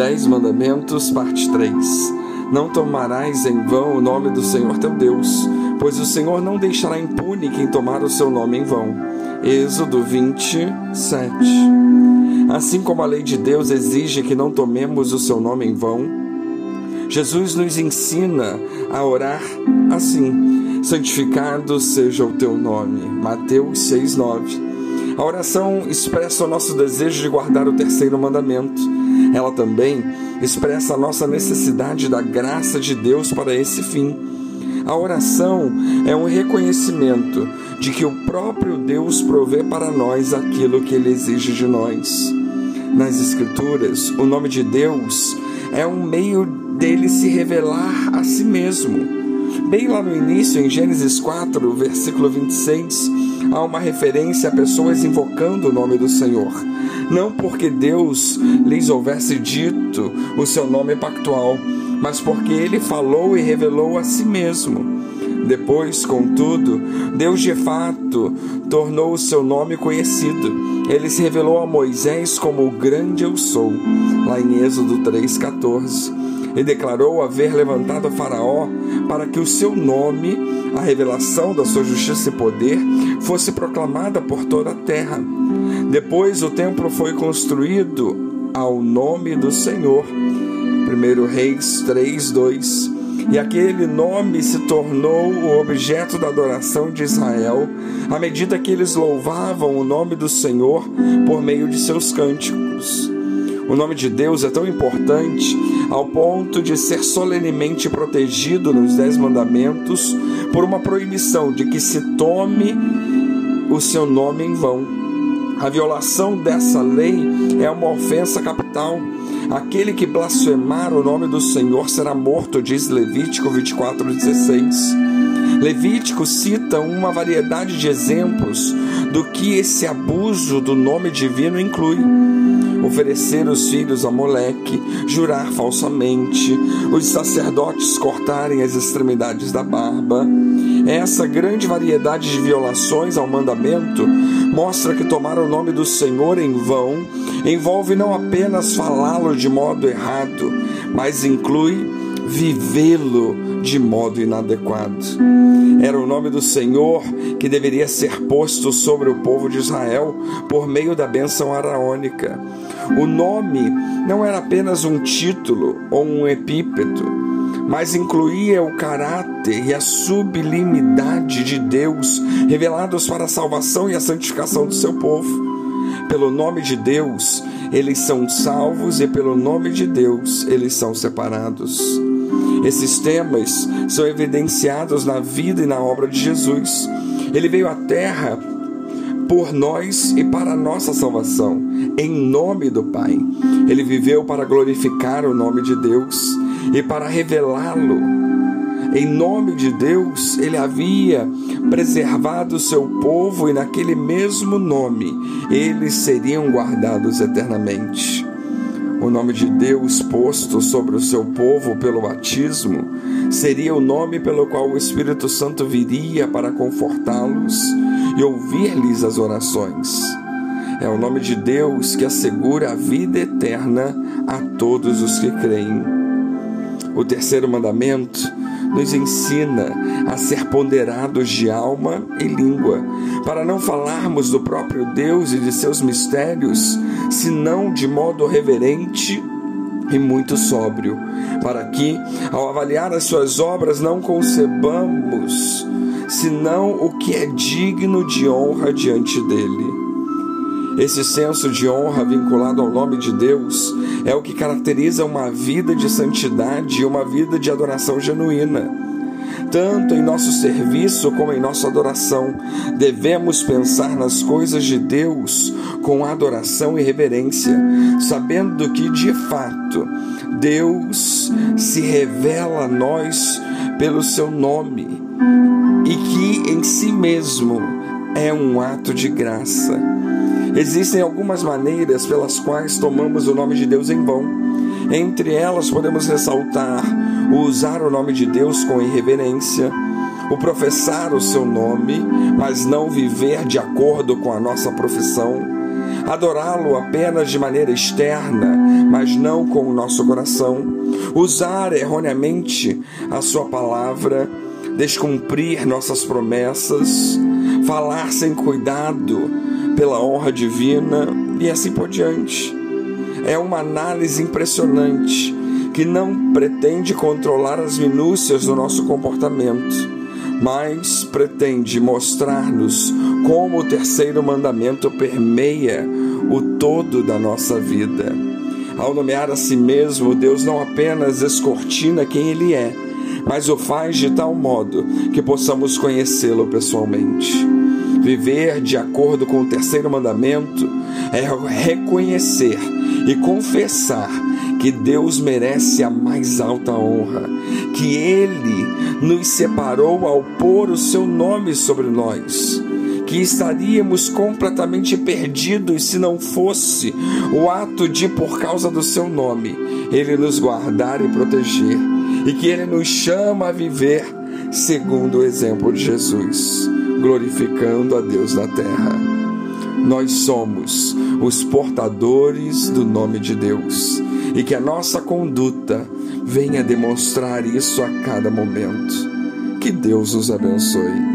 Dez Mandamentos, parte 3. Não tomarás em vão o nome do Senhor teu Deus, pois o Senhor não deixará impune quem tomar o seu nome em vão. Êxodo 27. Assim como a lei de Deus exige que não tomemos o seu nome em vão, Jesus nos ensina a orar assim: Santificado seja o teu nome. Mateus 6:9. A oração expressa o nosso desejo de guardar o terceiro mandamento. Ela também expressa a nossa necessidade da graça de Deus para esse fim. A oração é um reconhecimento de que o próprio Deus provê para nós aquilo que ele exige de nós. Nas Escrituras, o nome de Deus é um meio dele se revelar a si mesmo. Bem lá no início, em Gênesis 4, versículo 26, há uma referência a pessoas invocando o nome do Senhor. Não porque Deus lhes houvesse dito o seu nome pactual, mas porque ele falou e revelou a si mesmo. Depois, contudo, Deus de fato tornou o seu nome conhecido. Ele se revelou a Moisés como o grande eu sou, lá em Êxodo 3,14 e declarou haver levantado a Faraó para que o seu nome, a revelação da sua justiça e poder, fosse proclamada por toda a terra. Depois o templo foi construído ao nome do Senhor. 1 Reis 3, 2. E aquele nome se tornou o objeto da adoração de Israel, à medida que eles louvavam o nome do Senhor por meio de seus cânticos. O nome de Deus é tão importante ao ponto de ser solenemente protegido nos Dez Mandamentos por uma proibição de que se tome o seu nome em vão. A violação dessa lei é uma ofensa capital. Aquele que blasfemar o nome do Senhor será morto, diz Levítico 24,16. Levítico cita uma variedade de exemplos do que esse abuso do nome divino inclui oferecer os filhos a Moleque, jurar falsamente, os sacerdotes cortarem as extremidades da barba. Essa grande variedade de violações ao mandamento mostra que tomar o nome do Senhor em vão envolve não apenas falá-lo de modo errado, mas inclui vivê-lo de modo inadequado. Era o nome do Senhor que deveria ser posto sobre o povo de Israel por meio da bênção araônica. O nome não era apenas um título ou um epípeto, mas incluía o caráter e a sublimidade de Deus revelados para a salvação e a santificação do seu povo. Pelo nome de Deus, eles são salvos e pelo nome de Deus, eles são separados. Esses temas são evidenciados na vida e na obra de Jesus. Ele veio à Terra por nós e para nossa salvação, em nome do Pai. Ele viveu para glorificar o nome de Deus e para revelá-lo. Em nome de Deus, ele havia preservado seu povo e naquele mesmo nome eles seriam guardados eternamente o nome de Deus posto sobre o seu povo pelo batismo, seria o nome pelo qual o Espírito Santo viria para confortá-los e ouvir-lhes as orações. É o nome de Deus que assegura a vida eterna a todos os que creem. O terceiro mandamento nos ensina a ser ponderados de alma e língua, para não falarmos do próprio Deus e de seus mistérios, senão de modo reverente e muito sóbrio, para que, ao avaliar as suas obras, não concebamos senão o que é digno de honra diante dele. Esse senso de honra vinculado ao nome de Deus é o que caracteriza uma vida de santidade e uma vida de adoração genuína. Tanto em nosso serviço como em nossa adoração, devemos pensar nas coisas de Deus com adoração e reverência, sabendo que de fato Deus se revela a nós pelo seu nome e que em si mesmo é um ato de graça. Existem algumas maneiras pelas quais tomamos o nome de Deus em vão. Entre elas, podemos ressaltar o usar o nome de Deus com irreverência, o professar o seu nome, mas não viver de acordo com a nossa profissão, adorá-lo apenas de maneira externa, mas não com o nosso coração, usar erroneamente a Sua palavra, descumprir nossas promessas, falar sem cuidado pela honra divina e assim por diante. É uma análise impressionante que não pretende controlar as minúcias do nosso comportamento mas pretende mostrar-nos como o terceiro mandamento permeia o todo da nossa vida. Ao nomear a si mesmo, Deus não apenas descortina quem Ele é, mas o faz de tal modo que possamos conhecê-lo pessoalmente. Viver de acordo com o terceiro mandamento é reconhecer e confessar que Deus merece a mais alta honra, que Ele nos separou ao pôr o seu nome sobre nós, que estaríamos completamente perdidos se não fosse o ato de, por causa do seu nome, Ele nos guardar e proteger, e que Ele nos chama a viver segundo o exemplo de Jesus, glorificando a Deus na terra. Nós somos os portadores do nome de Deus e que a nossa conduta venha demonstrar isso a cada momento. Que Deus nos abençoe.